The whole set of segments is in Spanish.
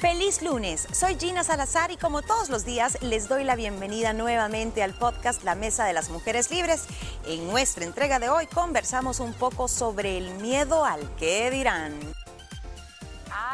Feliz lunes, soy Gina Salazar y como todos los días les doy la bienvenida nuevamente al podcast La Mesa de las Mujeres Libres. En nuestra entrega de hoy conversamos un poco sobre el miedo al que dirán.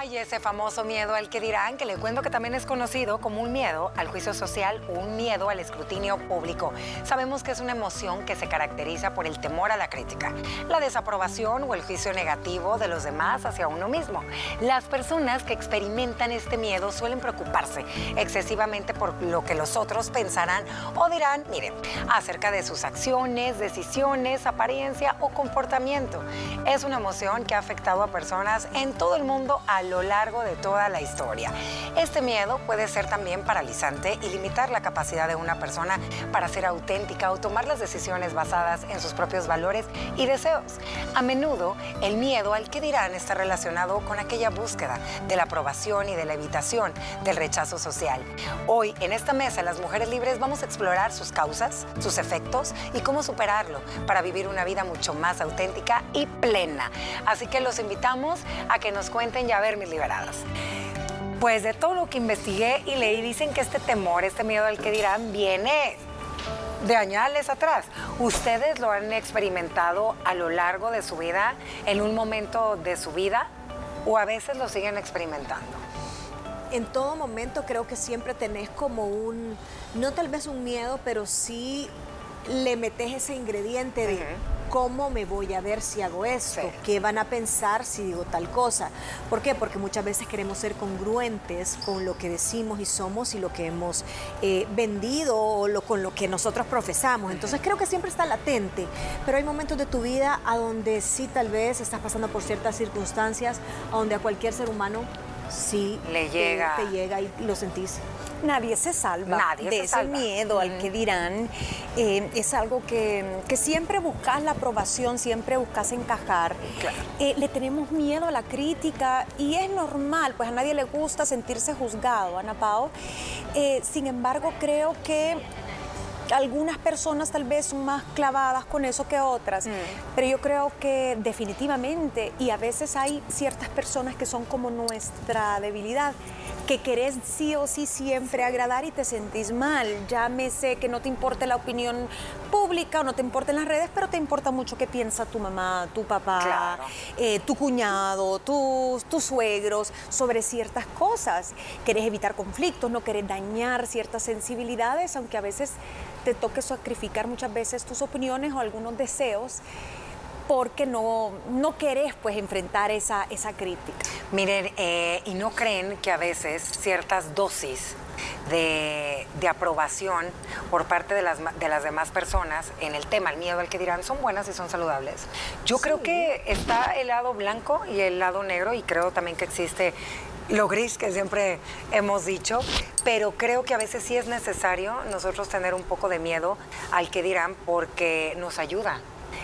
Ay, ese famoso miedo al que dirán, que le cuento que también es conocido como un miedo al juicio social o un miedo al escrutinio público. Sabemos que es una emoción que se caracteriza por el temor a la crítica, la desaprobación o el juicio negativo de los demás hacia uno mismo. Las personas que experimentan este miedo suelen preocuparse excesivamente por lo que los otros pensarán o dirán, miren, acerca de sus acciones, decisiones, apariencia o comportamiento. Es una emoción que ha afectado a personas en todo el mundo a lo largo de toda la historia. Este miedo puede ser también paralizante y limitar la capacidad de una persona para ser auténtica o tomar las decisiones basadas en sus propios valores y deseos. A menudo, el miedo al que dirán está relacionado con aquella búsqueda de la aprobación y de la evitación del rechazo social. Hoy, en esta mesa, las mujeres libres vamos a explorar sus causas, sus efectos y cómo superarlo para vivir una vida mucho más auténtica y plena. Así que los invitamos a que nos cuenten ya a ver mis liberadas. Pues de todo lo que investigué y leí, dicen que este temor, este miedo al que dirán, viene de añales atrás. ¿Ustedes lo han experimentado a lo largo de su vida, en un momento de su vida, o a veces lo siguen experimentando? En todo momento creo que siempre tenés como un, no tal vez un miedo, pero sí le metes ese ingrediente de cómo me voy a ver si hago esto, qué van a pensar si digo tal cosa. ¿Por qué? Porque muchas veces queremos ser congruentes con lo que decimos y somos y lo que hemos eh, vendido o lo, con lo que nosotros profesamos. Entonces creo que siempre está latente, pero hay momentos de tu vida a donde sí tal vez estás pasando por ciertas circunstancias, a donde a cualquier ser humano sí le llega. te llega y lo sentís nadie se salva de ese miedo al que dirán. Eh, es algo que, siempre buscas la aprobación, siempre buscas encajar. Eh, le tenemos miedo a la crítica y es normal, pues a nadie le gusta sentirse juzgado, Ana Pao. Eh, sin embargo, creo que algunas personas tal vez son más clavadas con eso que otras, mm. pero yo creo que definitivamente, y a veces hay ciertas personas que son como nuestra debilidad, que querés sí o sí siempre agradar y te sentís mal. Ya me sé que no te importa la opinión pública o no te importa en las redes, pero te importa mucho qué piensa tu mamá, tu papá, eh, tu cuñado, tus, tus suegros sobre ciertas cosas. Querés evitar conflictos, no querés dañar ciertas sensibilidades, aunque a veces te toque sacrificar muchas veces tus opiniones o algunos deseos porque no, no querés pues enfrentar esa, esa crítica. Miren, eh, y no creen que a veces ciertas dosis de, aprobación por parte de las, de las demás personas en el tema, el miedo al que dirán, son buenas y son saludables. Yo creo que está el lado blanco y el lado negro y creo también que existe lo gris que siempre hemos dicho, pero creo que a veces sí es necesario nosotros tener un poco de miedo al que dirán porque nos ayuda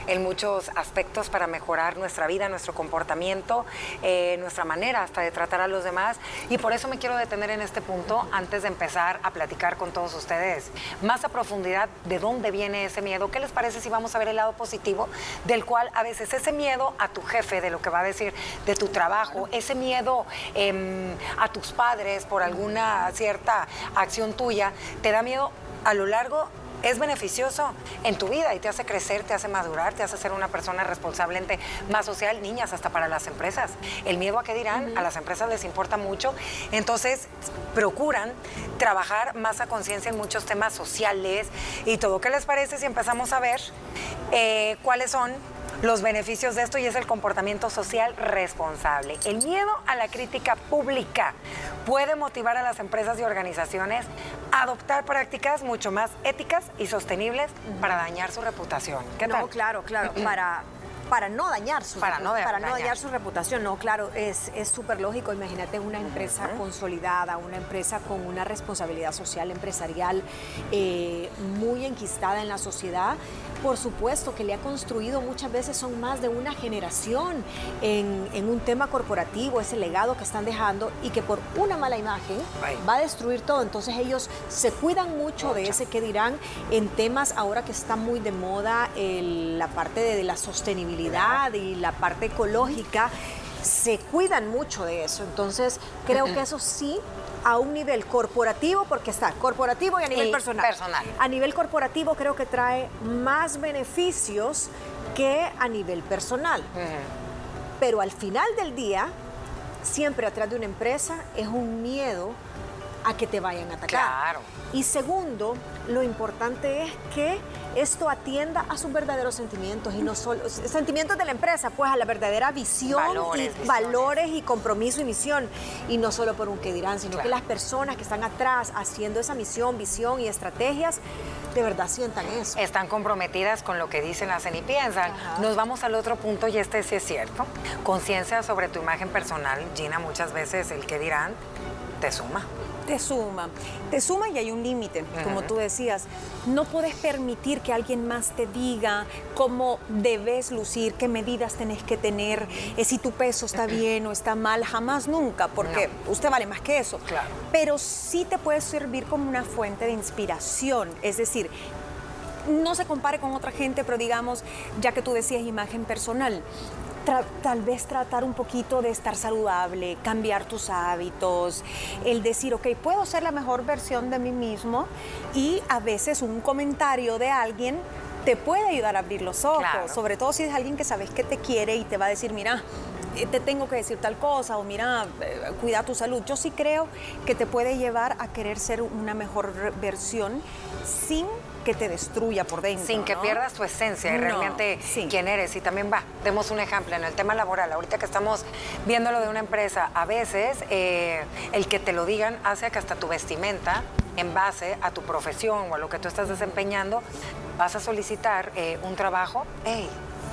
en muchos aspectos para mejorar nuestra vida, nuestro comportamiento, eh, nuestra manera hasta de tratar a los demás. Y por eso me quiero detener en este punto antes de empezar a platicar con todos ustedes más a profundidad de dónde viene ese miedo. ¿Qué les parece si vamos a ver el lado positivo del cual a veces ese miedo a tu jefe, de lo que va a decir de tu trabajo, ese miedo em, a tus padres por alguna cierta acción tuya, te da miedo a lo largo es beneficioso en tu vida y te hace crecer, te hace madurar, te hace ser una persona responsable, más social, niñas, hasta para las empresas. El miedo a qué dirán, a las empresas les importa mucho, entonces procuran trabajar más a conciencia en muchos temas sociales y todo. ¿Qué les parece si empezamos a ver eh, cuáles son los beneficios de esto y es el comportamiento social responsable. El miedo a la crítica pública puede motivar a las empresas y organizaciones a adoptar prácticas mucho más éticas y sostenibles para dañar su reputación. ¿Qué tal? No, claro, claro, para para no dañar su para no, para no dañar su reputación. No, claro, es súper lógico. Imagínate una empresa consolidada, una empresa con una responsabilidad social empresarial eh, muy enquistada en la sociedad por supuesto que le ha construido muchas veces son más de una generación en, un tema corporativo, ese legado que están dejando y que por una mala imagen va a destruir todo. Entonces ellos se cuidan mucho de ese que dirán en temas ahora que está muy de moda la parte de, la sostenibilidad y la parte ecológica se cuidan mucho de eso. Entonces, creo que eso sí a un nivel corporativo, porque está corporativo y a nivel personal. personal. A nivel corporativo creo que trae más beneficios que a nivel personal. Pero al final del día, siempre atrás de una empresa es un miedo a que te vayan a atacar. Claro. Y segundo, lo importante es que esto atienda a sus verdaderos sentimientos y no solo sentimientos de la empresa, pues a la verdadera visión Valores, y valores y compromiso y misión y no solo por un que dirán, sino Claro. que las personas que están atrás haciendo esa misión, visión y estrategias de verdad sientan eso. Están comprometidas con lo que dicen, hacen y piensan. Ajá. Nos vamos al otro punto y este sí es cierto. Conciencia sobre tu imagen personal. Gina, muchas veces el que dirán te suma. Te suma, te suma y hay un límite, como tú decías. No puedes permitir que alguien más te diga cómo debes lucir, qué medidas tenés que tener, eh, si tu peso está bien o está mal, jamás nunca, porque usted vale más que eso. Claro. Pero sí te puede servir como una fuente de inspiración, es decir, no se compare con otra gente, pero digamos, ya que tú decías imagen personal, tal vez tratar un poquito de estar saludable, cambiar tus hábitos, el decir, ok, puedo ser la mejor versión de mí mismo y a veces un comentario de alguien te puede ayudar a abrir los ojos, Claro. sobre todo si es alguien que sabes que te quiere y te va a decir, mira, te tengo que decir tal cosa o mira, eh, cuida tu salud. Yo sí creo que te puede llevar a querer ser una mejor versión sin que te destruya por dentro. Sin que ¿no? pierdas tu esencia y No, realmente sí. quién eres. Y también va, demos un ejemplo en el tema laboral. Ahorita que estamos viendo lo de una empresa, a veces eh, el que te lo digan hace que hasta tu vestimenta, en base a tu profesión o a lo que tú estás desempeñando, vas a solicitar eh, un trabajo. Hey,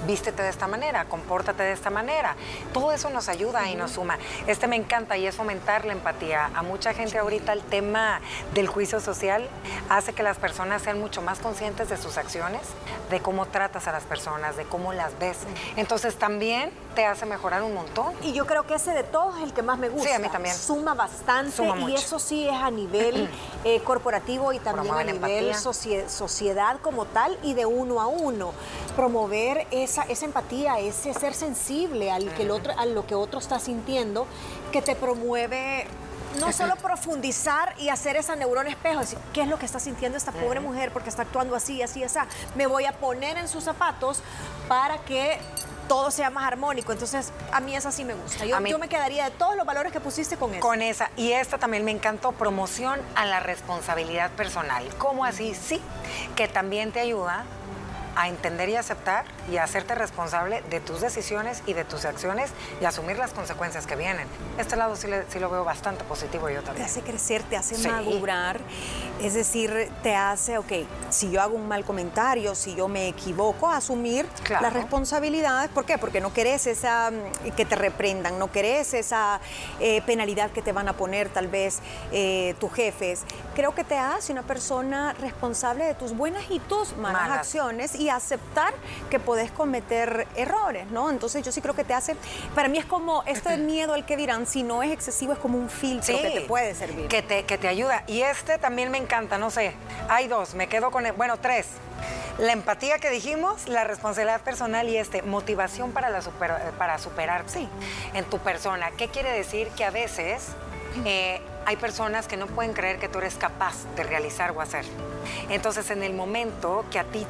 vístete de esta manera, compórtate de esta manera. Todo eso nos ayuda y nos suma. Este me encanta y es fomentar la empatía. A mucha gente ahorita el tema del juicio social hace que las personas sean mucho más conscientes de sus acciones, de cómo tratas a las personas, de cómo las ves. Entonces también te hace mejorar un montón. Y yo creo que ese de todos es el que más me gusta. Sí, a mí también. Suma bastante Suma y mucho. eso sí es a nivel eh, corporativo y también a nivel socie- sociedad como tal y de uno a uno. Promover esa, esa empatía, ese ser sensible al que el otro, a lo que otro está sintiendo, que te promueve no solo profundizar y hacer esa neurona espejo, decir, ¿qué es lo que está sintiendo esta pobre mujer porque está actuando así, así, así? Me voy a poner en sus zapatos para que todo sea más armónico. Entonces, a mí esa sí me gusta. Yo, mí- yo me quedaría de todos los valores que pusiste con eso. Con esa. Y esta también me encantó, promoción a la responsabilidad personal. ¿Cómo así? Sí, que también te ayuda a entender y aceptar y a hacerte responsable de tus decisiones y de tus acciones y asumir las consecuencias que vienen. Este lado sí, le- sí lo veo bastante positivo yo Te también. hace crecer, te hace Sí. madurar. Es decir, te hace, ok, si yo hago un mal comentario, si yo me equivoco, asumir Claro. las responsabilidades. ¿Por qué? Porque no querés esa, mm, que te reprendan, no querés esa eh, penalidad que te van a poner tal vez eh, tus jefes. Creo que te hace una persona responsable de tus buenas y tus malas, Malas. acciones y aceptar que podés cometer errores, ¿no? Entonces yo sí creo que te hace, para mí es como este miedo al que dirán, si no es excesivo, es como un filtro que te puede servir. Que te, que te ayuda. Y este también me encanta, no sé. Hay dos, me quedo con, el- bueno, tres. La empatía que dijimos, la responsabilidad personal y este, motivación para, la super- para superarte Sí. en tu persona. ¿Qué quiere decir? Que a veces eh, hay personas que no pueden creer que tú eres capaz de realizar o hacer. Entonces, en el momento que a ti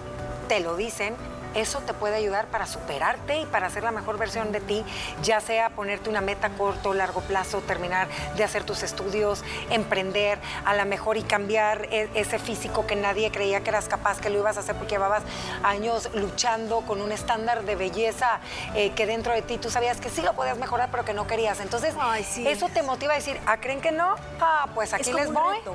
te lo dicen, eso te puede ayudar para superarte y para hacer la mejor versión de ti, ya sea ponerte una meta corto largo plazo, terminar de hacer tus estudios, emprender a la mejor y cambiar e- ese físico que nadie creía que eras capaz, que lo ibas a hacer porque llevabas años luchando con un estándar de belleza eh, que dentro de ti tú sabías que sí lo podías mejorar, pero que no querías. Entonces, Ay, sí. eso te motiva a decir, ¿ah, creen que no? Ah, pues aquí les voy. reto.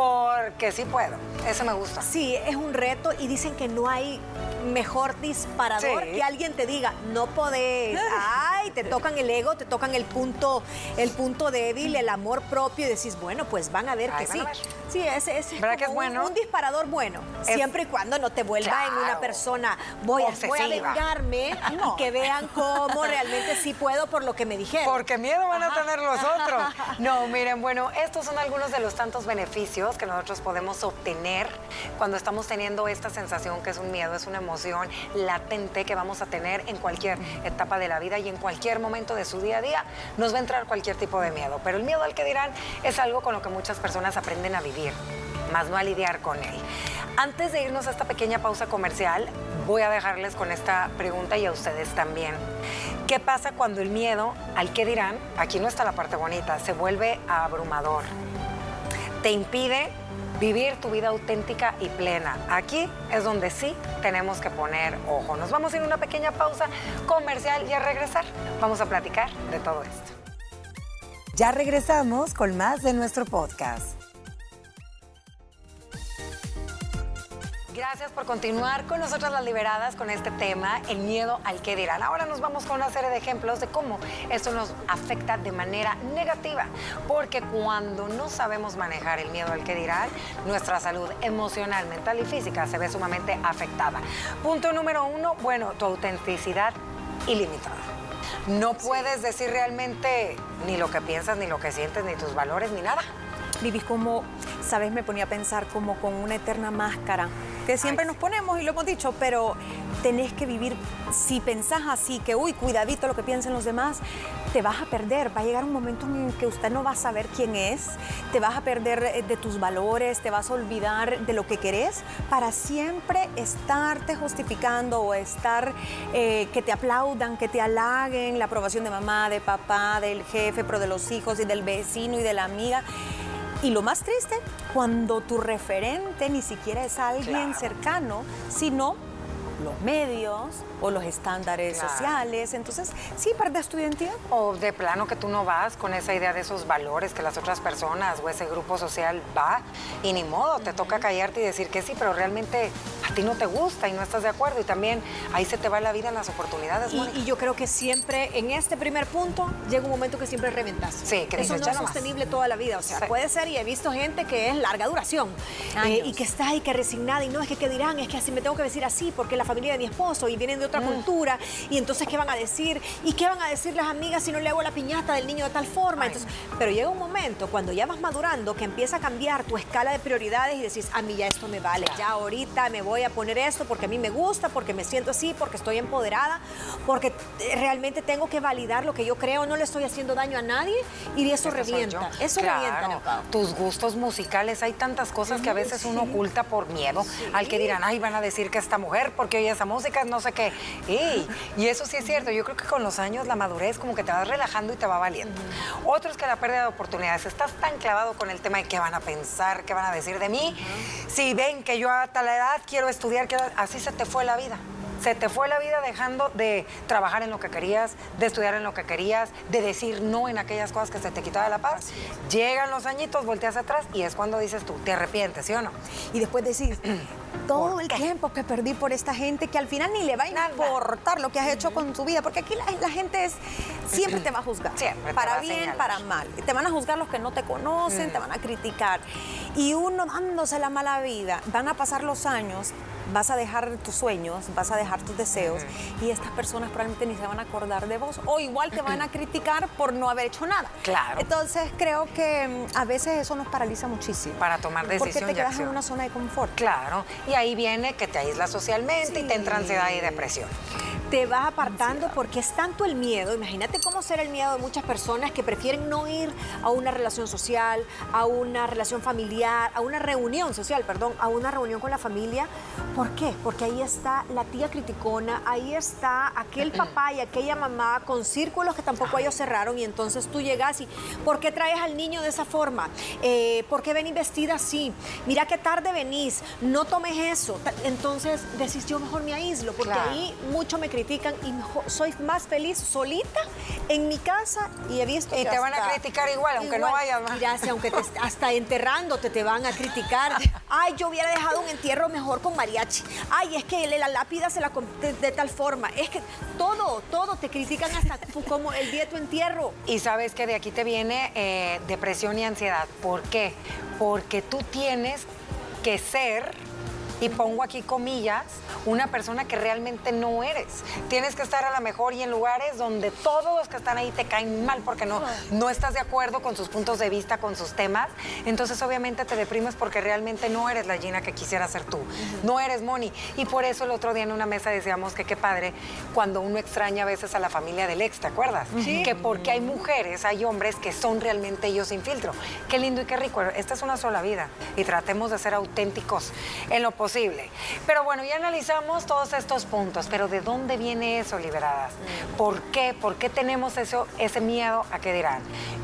Porque sí puedo. Eso me gusta. Sí, es un reto y dicen que no hay mejor disparador Sí. que alguien te diga, no podés, ay, te tocan el ego, te tocan el punto, el punto débil, el amor propio y decís, bueno, pues van a ver que sí. ver. Sí, ese, ese es ¿Verdad como que es bueno? un, disparador bueno, Es- siempre y cuando no te vuelva en una persona, voy a, voy a Obsesiva. vengarme y que vean cómo realmente sí puedo por lo que me dijeron. Porque miedo van a tener los otros. No, miren, bueno, estos son algunos de los tantos beneficios que nosotros podemos obtener cuando estamos teniendo esta sensación que es un miedo, es una emoción latente que vamos a tener en cualquier etapa de la vida y en cualquier momento de su día a día nos va a entrar cualquier tipo de miedo. Pero el miedo al que dirán es algo con lo que muchas personas aprenden a vivir, más no a lidiar con él. Antes de irnos a esta pequeña pausa comercial, voy a dejarles con esta pregunta y a ustedes también. ¿Qué pasa cuando el miedo al que dirán, aquí no está la parte bonita, se vuelve abrumador? Te impide vivir tu vida auténtica y plena. Aquí es donde sí tenemos que poner ojo. Nos vamos a ir a una pequeña pausa comercial y a regresar vamos a platicar de todo esto. Ya regresamos con más de nuestro podcast. Gracias por continuar con nosotras las liberadas con este tema, el miedo al que dirán. Ahora nos vamos con una serie de ejemplos de cómo esto nos afecta de manera negativa, porque cuando no sabemos manejar el miedo al que dirán, nuestra salud emocional, mental y física se ve sumamente afectada. Punto número uno, bueno, tu autenticidad ilimitada. No puedes decir realmente ni lo que piensas, ni lo que sientes, ni tus valores, ni nada. Vivís como, sabes, me ponía a pensar como con una eterna máscara que siempre nos ponemos y lo hemos dicho, pero tenés que vivir, si pensás así, que uy, cuidadito lo que piensen los demás, te vas a perder, va a llegar un momento en que usted no va a saber quién es, te vas a perder eh, de tus valores, te vas a olvidar de lo que querés para siempre estarte justificando o estar, eh, que te aplaudan, que te halaguen, la aprobación de mamá, de papá, del jefe, pero de los hijos y del vecino y de la amiga. Y lo más triste, cuando tu referente ni siquiera es alguien cercano, sino los medios o los estándares sociales. Entonces, sí, perdes tu identidad. O de plano que tú no vas con esa idea de esos valores que las otras personas o ese grupo social va y ni modo, te toca callarte y decir que sí, pero realmente ti no te gusta y no estás de acuerdo y también ahí se te va la vida en las oportunidades. Y, yo creo que siempre en este primer punto llega un momento que siempre reventas. Sí, que Eso no es sostenible toda la vida. O sea, puede ser y he visto gente que es larga duración eh, y que está ahí que resignada y no es que qué dirán, es que así me tengo que decir así porque la familia de mi esposo y vienen de otra mm. cultura y entonces qué van a decir y qué van a decir las amigas si no le hago la piñata del niño de tal forma. Entonces, pero llega un momento cuando ya vas madurando que empieza a cambiar tu escala de prioridades y decís, a mí ya esto me vale, ya ahorita me voy a poner esto porque a mí me gusta, porque me siento así, porque estoy empoderada, porque realmente tengo que validar lo que yo creo, no le estoy haciendo daño a nadie y eso revienta. Eso revienta. Tus gustos musicales, hay tantas cosas que a veces uno oculta por miedo al que dirán, ay, van a decir que esta mujer porque oye esa música no sé qué. y eso sí es cierto. Yo creo que con los años la madurez como que te vas relajando y te va valiendo. Otro es que la pérdida de oportunidades. Estás tan clavado con el tema de qué van a pensar, qué van a decir de mí. Si ven que yo a tal edad quiero estudiar, así se te fue la vida. Se te fue la vida dejando de trabajar en lo que querías, de estudiar en lo que querías, de decir no en aquellas cosas que se te quitaba la paz. Llegan los añitos, volteas atrás y es cuando dices tú, te arrepientes, ¿sí o no? Y después decís, todo el tiempo que perdí por esta gente que al final ni le va a importar lo que has hecho con tu vida, porque aquí la, gente es, siempre te va a juzgar, siempre para bien, para mal. Te van a juzgar los que no te conocen, te mm. van a criticar. Y uno dándose la mala vida, van a pasar los años, vas a dejar tus sueños, vas a dejar tus deseos y estas personas probablemente ni se van a acordar de vos o igual te van a criticar por no haber hecho nada. Claro. Entonces creo que mm, a veces eso nos paraliza muchísimo. Para tomar decisiones. Porque te quedas en una zona de confort. Claro. Y ahí viene que te aíslas socialmente y te entra ansiedad y depresión te vas apartando porque es tanto el miedo. Imagínate cómo será el miedo de muchas personas que prefieren no ir a una relación social, a una relación familiar, a una reunión social, perdón, a una reunión con la familia. ¿Por qué? Porque ahí está la tía criticona, ahí está aquel papá y aquella mamá con círculos que tampoco ellos cerraron y entonces tú llegas y ¿por qué traes al niño de esa forma? Eh, ¿Por qué venís vestida así? Mira qué tarde venís, no tomes eso. Entonces decís yo mejor me aíslo porque ahí mucho me critican y soy más feliz solita en mi casa y he visto y te van a criticar igual, aunque no vayas más. Mira, si aunque te, hasta enterrándote te van a criticar. Ay, yo hubiera dejado un entierro mejor con Ay, es que la lápida se la de, de tal forma. Es que todo, todo te critican hasta como el día de tu entierro. Y sabes que de aquí te viene eh, depresión y ansiedad. ¿Por qué? Porque tú tienes que ser y pongo aquí comillas, una persona que realmente no eres. Tienes que estar a la mejor y en lugares donde todos los que están ahí te caen mal porque no, no estás de acuerdo con sus puntos de vista, con sus temas. Entonces obviamente te deprimes porque realmente no eres la Gina que quisiera ser tú. No eres Moni. Y por eso el otro día en una mesa decíamos que qué padre cuando uno extraña a veces a la familia del ex, ¿te acuerdas? Que porque hay mujeres, hay hombres que son realmente ellos sin filtro. Qué lindo y qué rico. Esta es una sola vida y tratemos de ser auténticos en lo posible. Pero bueno, ya analizamos todos estos puntos, pero ¿de dónde viene eso, liberadas? ¿Por qué? ¿Por qué tenemos eso, ese miedo a qué dirán?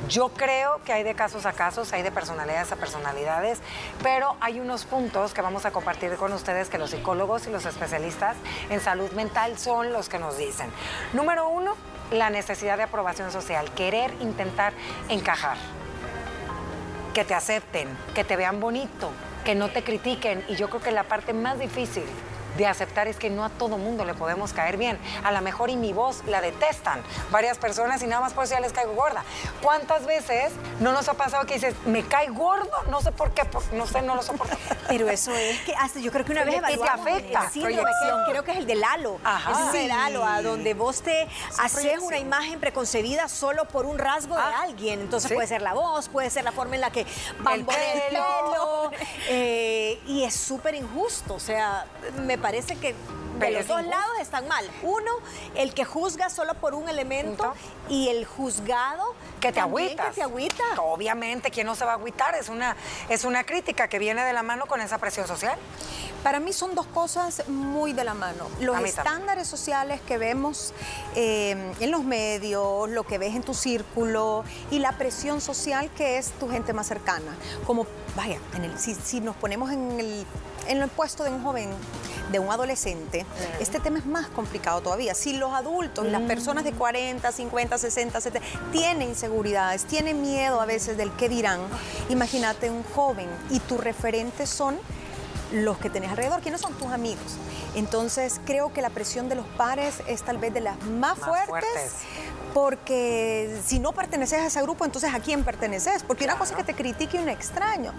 Yo creo que hay de casos a casos, hay de personalidades a personalidades, pero hay unos puntos que vamos a compartir con ustedes que los psicólogos y los especialistas en salud mental son los que nos dicen. Número uno, la necesidad de aprobación social, querer intentar encajar, que te acepten, que te vean bonito, que no te critiquen. Y yo creo que la parte más difícil de aceptar es que no a todo mundo le podemos caer bien. A lo mejor y mi voz la detestan varias personas y nada más por eso ya les caigo gorda. ¿Cuántas veces no nos ha pasado que dices, me cae gordo? No sé por qué, no sé, no lo soporto. Pero eso es que hasta yo creo que una vez evaluamos te afecta. Sí, creo que es el del halo. Ajá. Es el halo, a donde vos te haces una imagen preconcebida solo por un rasgo de ah, alguien. Entonces puede ser la voz, puede ser la forma en la que van el pelo. Eh, y es súper injusto. O sea, me parece que de los dos lados están mal. Uno, el que juzga solo por un elemento y el juzgado que te agüita. Que te agüita. Obviamente, ¿quién no se va a agüitar? Es una, es una crítica que viene de la mano con esa presión social. Para mí son dos cosas muy de la mano. Los estándares sociales que vemos eh, en los medios, lo que ves en tu círculo y la presión social que es tu gente más cercana. Como, vaya, en el, si, si nos ponemos en el, en el puesto de un joven de un adolescente, este tema es más complicado todavía. Si los adultos, las personas de 40, 50, 60, 70, tienen inseguridades, tienen miedo a veces del qué dirán, imagínate un joven y tus referentes son los que tenés alrededor, ¿quiénes son tus amigos? Entonces creo que la presión de los pares es tal vez de las más, fuertes, porque si no perteneces a ese grupo, entonces ¿a quién perteneces? Porque una cosa es que te critique un extraño,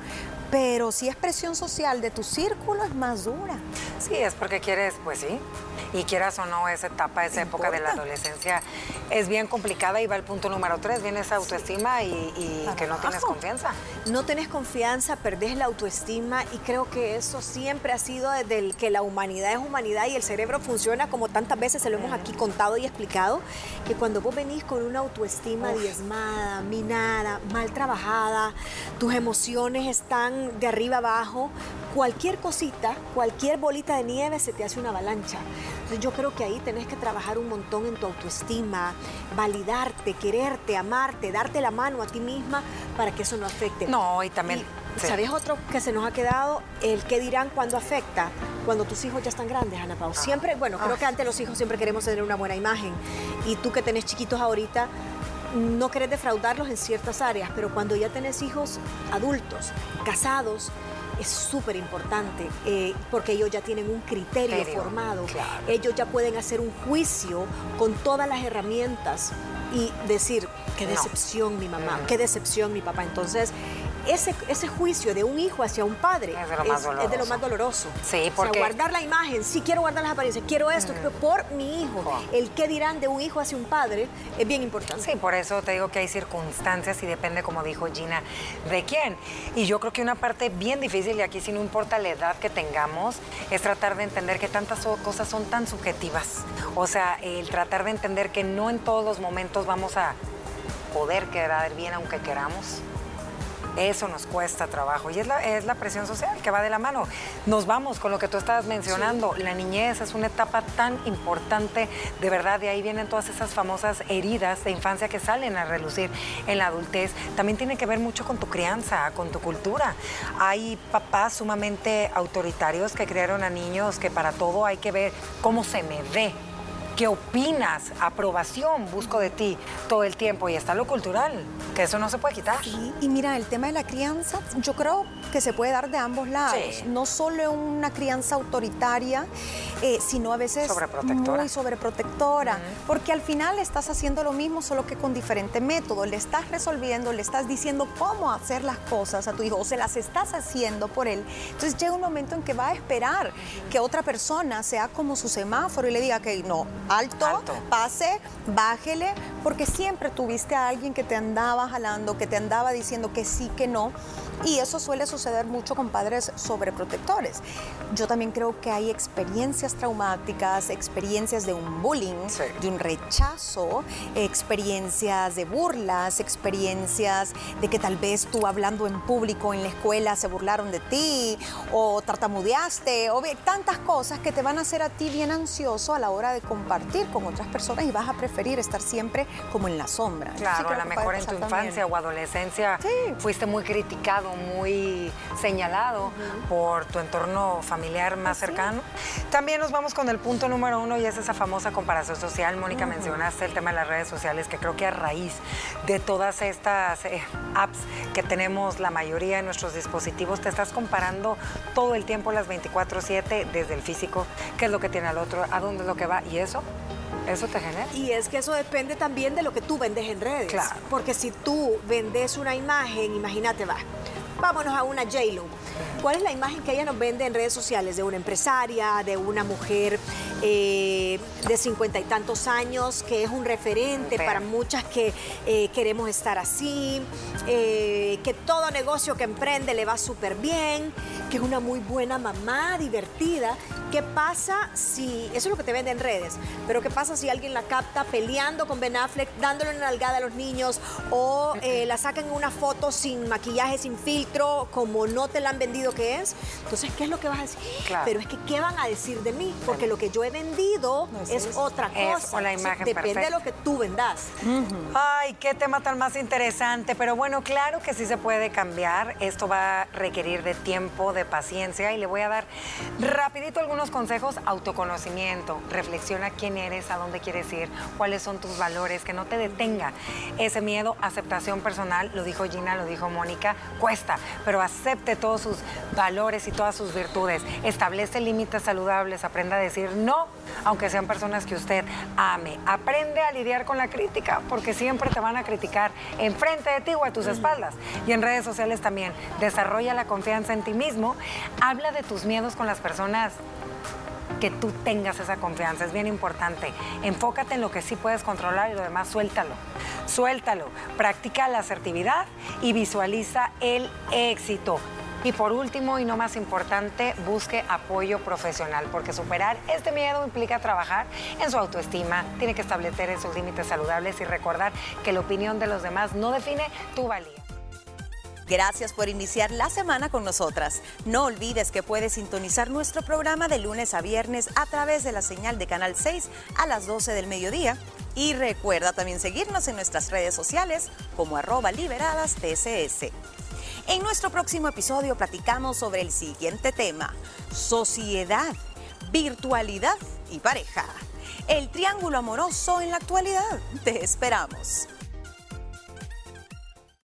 pero si es presión social de tu círculo es más dura. Sí, es porque quieres, pues sí, y quieras o no, esa etapa, esa época de la adolescencia es bien complicada y va el punto número tres, viene esa autoestima y, que no tienes confianza. No tienes confianza, perdés la autoestima y creo que eso siempre ha sido desde el que la humanidad es humanidad y el cerebro funciona como tantas veces se lo hemos aquí contado y explicado, que cuando vos venís con una autoestima diezmada, minada, mal trabajada, tus emociones están de arriba abajo, cualquier cosita, cualquier bolita de nieve se te hace una avalancha. Entonces yo creo que ahí tenés que trabajar un montón en tu autoestima, validarte, quererte, amarte, darte la mano a ti misma para que eso no afecte. No, y también... ¿Sabes otro que se nos ha quedado? El que dirán cuando afecta, cuando tus hijos ya están grandes, Ana Pau. Siempre, bueno, creo que antes los hijos siempre queremos tener una buena imagen. Y tú que tenés chiquitos ahorita, no querés defraudarlos en ciertas áreas, pero cuando ya tenés hijos adultos, casados, es súper importante eh, porque ellos ya tienen un criterio formado. Ellos ya pueden hacer un juicio con todas las herramientas y decir, qué decepción mi mamá, mm. qué decepción mi papá. Entonces, ese, ese juicio de un hijo hacia un padre es de lo, más, doloroso. Sí, porque... guardar la imagen, sí quiero guardar las apariencias, quiero esto, mm. por mi hijo. El qué dirán de un hijo hacia un padre es bien importante. Sí, por eso te digo que hay circunstancias y depende, como dijo Gina, de quién. Y yo creo que una parte bien difícil, y aquí si no importa la edad que tengamos, es tratar de entender que tantas cosas son tan subjetivas. O sea, el tratar de entender que no en todos los momentos vamos a poder quedar bien aunque queramos. Eso nos cuesta trabajo y es la, es la presión social que va de la mano. Nos vamos con lo que tú estabas mencionando. La niñez es una etapa tan importante, de verdad, de ahí vienen todas esas famosas heridas de infancia que salen a relucir en la adultez. También tiene que ver mucho con tu crianza, con tu cultura. Hay papás sumamente autoritarios que criaron a niños que para todo hay que ver cómo se me ve qué opinas, aprobación busco de ti todo el tiempo. Y está lo cultural, que eso no se puede quitar. Sí, y mira, el tema de la crianza, yo creo que se puede dar de ambos lados, no solo una crianza autoritaria, eh, sino a veces sobreprotectora. muy sobreprotectora, porque al final estás haciendo lo mismo, solo que con diferente método, le estás resolviendo, le estás diciendo cómo hacer las cosas a tu hijo, o se las estás haciendo por él. Entonces llega un momento en que va a esperar que otra persona sea como su semáforo y le diga que no, alto, pase, bájele, porque siempre tuviste a alguien que te andaba jalando, que te andaba diciendo que sí, que no. Y eso suele suceder mucho con padres sobreprotectores. Yo también creo que hay experiencias traumáticas, experiencias de un bullying, de un rechazo, experiencias de burlas, experiencias de que tal vez tú hablando en público en la escuela se burlaron de ti o tartamudeaste o tantas cosas que te van a hacer a ti bien ansioso a la hora de compartir con otras personas y vas a preferir estar siempre como en la sombra. Claro, a lo mejor en tu infancia o adolescencia fuiste muy criticado muy señalado por tu entorno familiar más cercano. También nos vamos con el punto número uno y es esa famosa comparación social. Mónica, mencionaste el tema de las redes sociales, que creo que a raíz de todas estas eh, apps que tenemos la mayoría de nuestros dispositivos, te estás comparando todo el tiempo las 24/7 desde el físico, qué es lo que tiene al otro, a dónde es lo que va y eso eso te genera. Y es que eso depende también de lo que tú vendes en redes. Claro. Porque si tú vendes una imagen, imagínate, va, vámonos a una J-Lo. ¿Cuál es la imagen que ella nos vende en redes sociales de una empresaria, de una mujer eh, de cincuenta y tantos años, que es un referente para muchas que eh, queremos estar así, eh, que todo negocio que emprende le va súper bien, que es una muy buena mamá, divertida? ¿Qué pasa si, eso es lo que te vende en redes, pero qué pasa si alguien la capta peleando con Ben Affleck, dándole una nalgada a los niños o la sacan en una foto sin maquillaje, sin filtro, como no te la han vendido que es? Entonces, ¿qué es lo que vas a decir? Pero es que, ¿qué van a decir de mí? Porque lo que yo he vendido es, otra cosa. la imagen Depende de lo que tú vendas. Ay, qué tema tan más interesante. Pero bueno, claro que sí se puede cambiar. Esto va a requerir de tiempo, de paciencia. Y le voy a dar rapidito algunos consejos. Autoconocimiento. Reflexiona quién eres, a dónde quieres ir, cuáles son tus valores, que no te detenga ese miedo. Aceptación personal, lo dijo Gina, lo dijo Mónica, cuesta, pero acepte todos sus valores y todas sus virtudes. Establece límites saludables, aprenda a decir no, aunque sean personas que usted ame. Aprende a lidiar con la crítica, porque siempre te van a criticar enfrente de ti o a tus espaldas. Y en redes sociales también. Desarrolla la confianza en ti mismo. Habla de tus miedos con las personas que tú tengas esa confianza. Es bien importante. Enfócate en lo que sí puedes controlar y lo demás suéltalo. Suéltalo. Practica la asertividad y visualiza el éxito. Y por último, y no más importante, busque apoyo profesional, porque superar este miedo implica trabajar en su autoestima, tiene que establecer esos límites saludables y recordar que la opinión de los demás no define tu valía. Gracias por iniciar la semana con nosotras. No olvides que puedes sintonizar nuestro programa de lunes a viernes a través de la señal de Canal 6 a las 12 del mediodía. Y recuerda también seguirnos en nuestras redes sociales como arroba liberadas TCS. En nuestro próximo episodio platicamos sobre el siguiente tema, sociedad, virtualidad y pareja. El triángulo amoroso en la actualidad. Te esperamos.